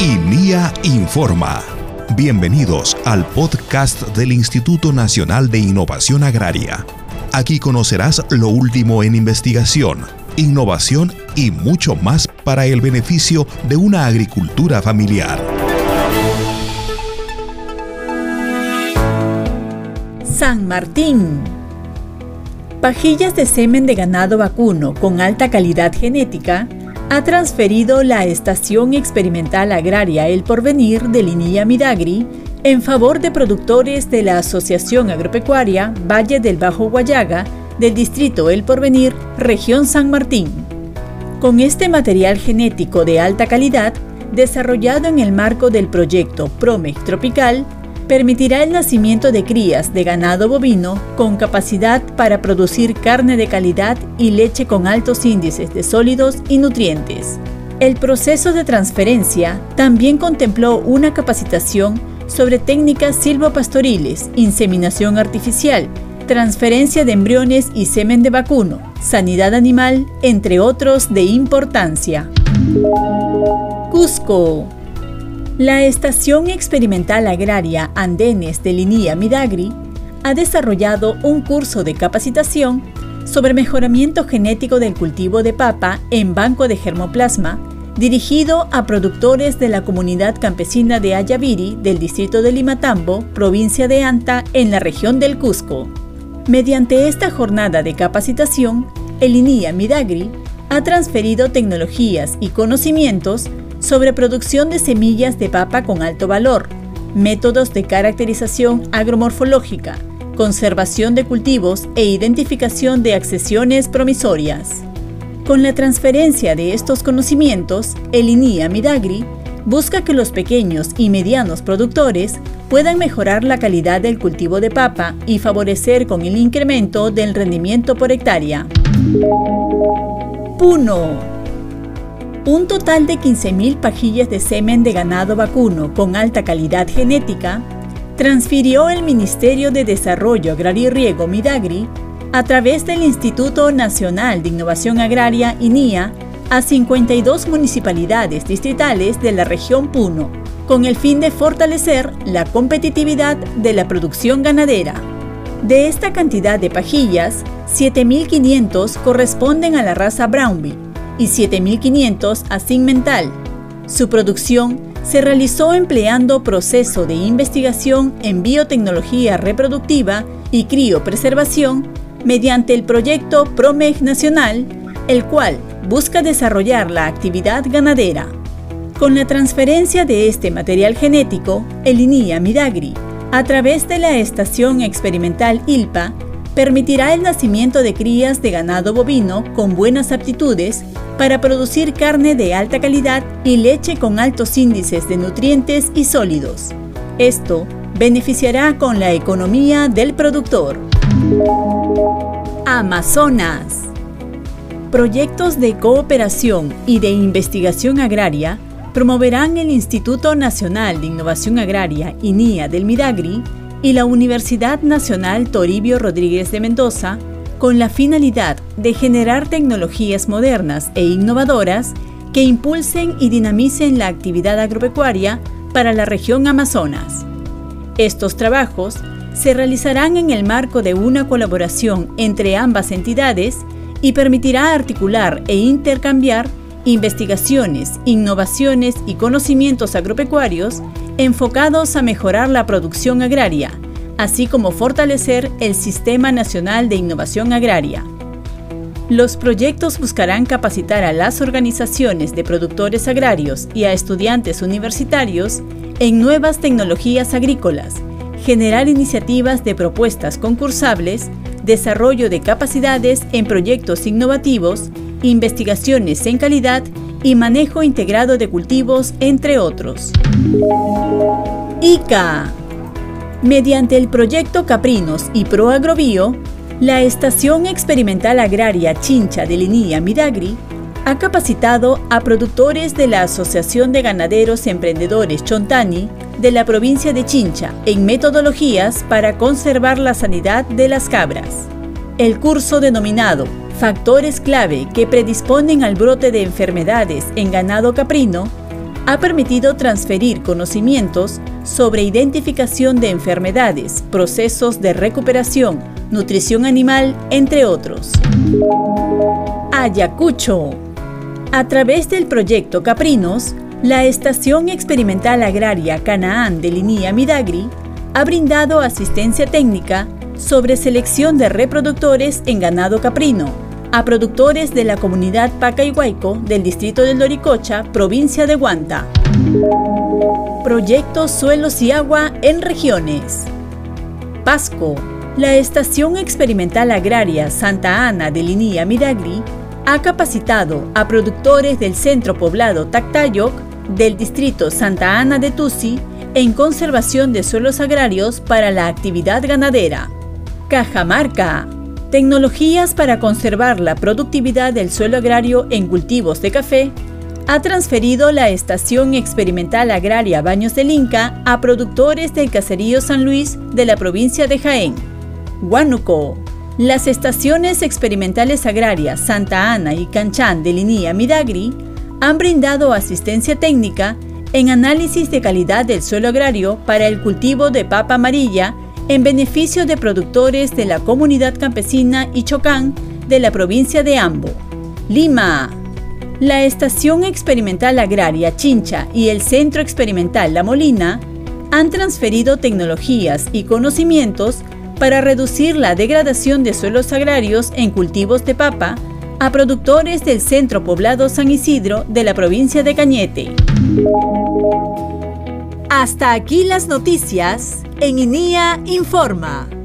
INIA Informa. Bienvenidos al podcast del Instituto Nacional de Innovación Agraria. Aquí conocerás lo último en investigación, innovación y mucho más para el beneficio de una agricultura familiar. San Martín. Pajillas de semen de ganado vacuno con alta calidad genética ha transferido la Estación Experimental Agraria El Porvenir de Linilla Midagri en favor de productores de la Asociación Agropecuaria Valle del Bajo Guayaga del Distrito El Porvenir, región San Martín. Con este material genético de alta calidad, desarrollado en el marco del proyecto PROMEC Tropical, permitirá el nacimiento de crías de ganado bovino con capacidad para producir carne de calidad y leche con altos índices de sólidos y nutrientes. El proceso de transferencia también contempló una capacitación sobre técnicas silvopastoriles, inseminación artificial, transferencia de embriones y semen de vacuno, sanidad animal, entre otros de importancia. Cusco la Estación Experimental Agraria Andenes de Linía Midagri ha desarrollado un curso de capacitación sobre mejoramiento genético del cultivo de papa en banco de germoplasma dirigido a productores de la comunidad campesina de Ayaviri del distrito de Limatambo, provincia de Anta, en la región del Cusco. Mediante esta jornada de capacitación, el INIA Midagri ha transferido tecnologías y conocimientos sobre producción de semillas de papa con alto valor, métodos de caracterización agromorfológica, conservación de cultivos e identificación de accesiones promisorias. Con la transferencia de estos conocimientos, el INIA Midagri busca que los pequeños y medianos productores puedan mejorar la calidad del cultivo de papa y favorecer con el incremento del rendimiento por hectárea. Puno un total de 15.000 pajillas de semen de ganado vacuno con alta calidad genética transfirió el Ministerio de Desarrollo Agrario y Riego Midagri a través del Instituto Nacional de Innovación Agraria INIA a 52 municipalidades distritales de la región Puno, con el fin de fortalecer la competitividad de la producción ganadera. De esta cantidad de pajillas, 7.500 corresponden a la raza Brownville, y 7.500 a Mental. Su producción se realizó empleando proceso de investigación en biotecnología reproductiva y criopreservación mediante el proyecto PROMEG Nacional, el cual busca desarrollar la actividad ganadera. Con la transferencia de este material genético, el INIA Midagri, a través de la Estación Experimental ILPA, permitirá el nacimiento de crías de ganado bovino con buenas aptitudes para producir carne de alta calidad y leche con altos índices de nutrientes y sólidos. Esto beneficiará con la economía del productor. Amazonas. Proyectos de cooperación y de investigación agraria promoverán el Instituto Nacional de Innovación Agraria, INIA del Midagri, y la Universidad Nacional Toribio Rodríguez de Mendoza con la finalidad de generar tecnologías modernas e innovadoras que impulsen y dinamicen la actividad agropecuaria para la región Amazonas. Estos trabajos se realizarán en el marco de una colaboración entre ambas entidades y permitirá articular e intercambiar investigaciones, innovaciones y conocimientos agropecuarios enfocados a mejorar la producción agraria, así como fortalecer el Sistema Nacional de Innovación Agraria. Los proyectos buscarán capacitar a las organizaciones de productores agrarios y a estudiantes universitarios en nuevas tecnologías agrícolas, generar iniciativas de propuestas concursables, desarrollo de capacidades en proyectos innovativos, investigaciones en calidad y manejo integrado de cultivos, entre otros. ICA. Mediante el proyecto Caprinos y ProAgrobio, la Estación Experimental Agraria Chincha de Linía Midagri ha capacitado a productores de la Asociación de Ganaderos Emprendedores Chontani de la provincia de Chincha en metodologías para conservar la sanidad de las cabras. El curso denominado Factores clave que predisponen al brote de enfermedades en ganado caprino ha permitido transferir conocimientos sobre identificación de enfermedades, procesos de recuperación, nutrición animal, entre otros. Ayacucho. A través del proyecto Caprinos, la Estación Experimental Agraria Canaán de Linía Midagri ha brindado asistencia técnica sobre selección de reproductores en ganado caprino a productores de la comunidad Pacayhuayco del distrito del Doricocha, provincia de Huanta. Proyecto Suelos y Agua en regiones. Pasco. La Estación Experimental Agraria Santa Ana de Linía Midagri ha capacitado a productores del centro poblado Tactayoc del Distrito Santa Ana de Tusi en conservación de suelos agrarios para la actividad ganadera. Cajamarca. Tecnologías para conservar la productividad del suelo agrario en cultivos de café ha transferido la Estación Experimental Agraria Baños del Inca a productores del Caserío San Luis de la provincia de Jaén. Huánuco. Las estaciones experimentales agrarias Santa Ana y Canchán de Linía Midagri han brindado asistencia técnica en análisis de calidad del suelo agrario para el cultivo de papa amarilla en beneficio de productores de la comunidad campesina Ichocán de la provincia de Ambo. Lima. La Estación Experimental Agraria Chincha y el Centro Experimental La Molina han transferido tecnologías y conocimientos para reducir la degradación de suelos agrarios en cultivos de papa a productores del centro poblado San Isidro de la provincia de Cañete. Hasta aquí las noticias en INIA Informa.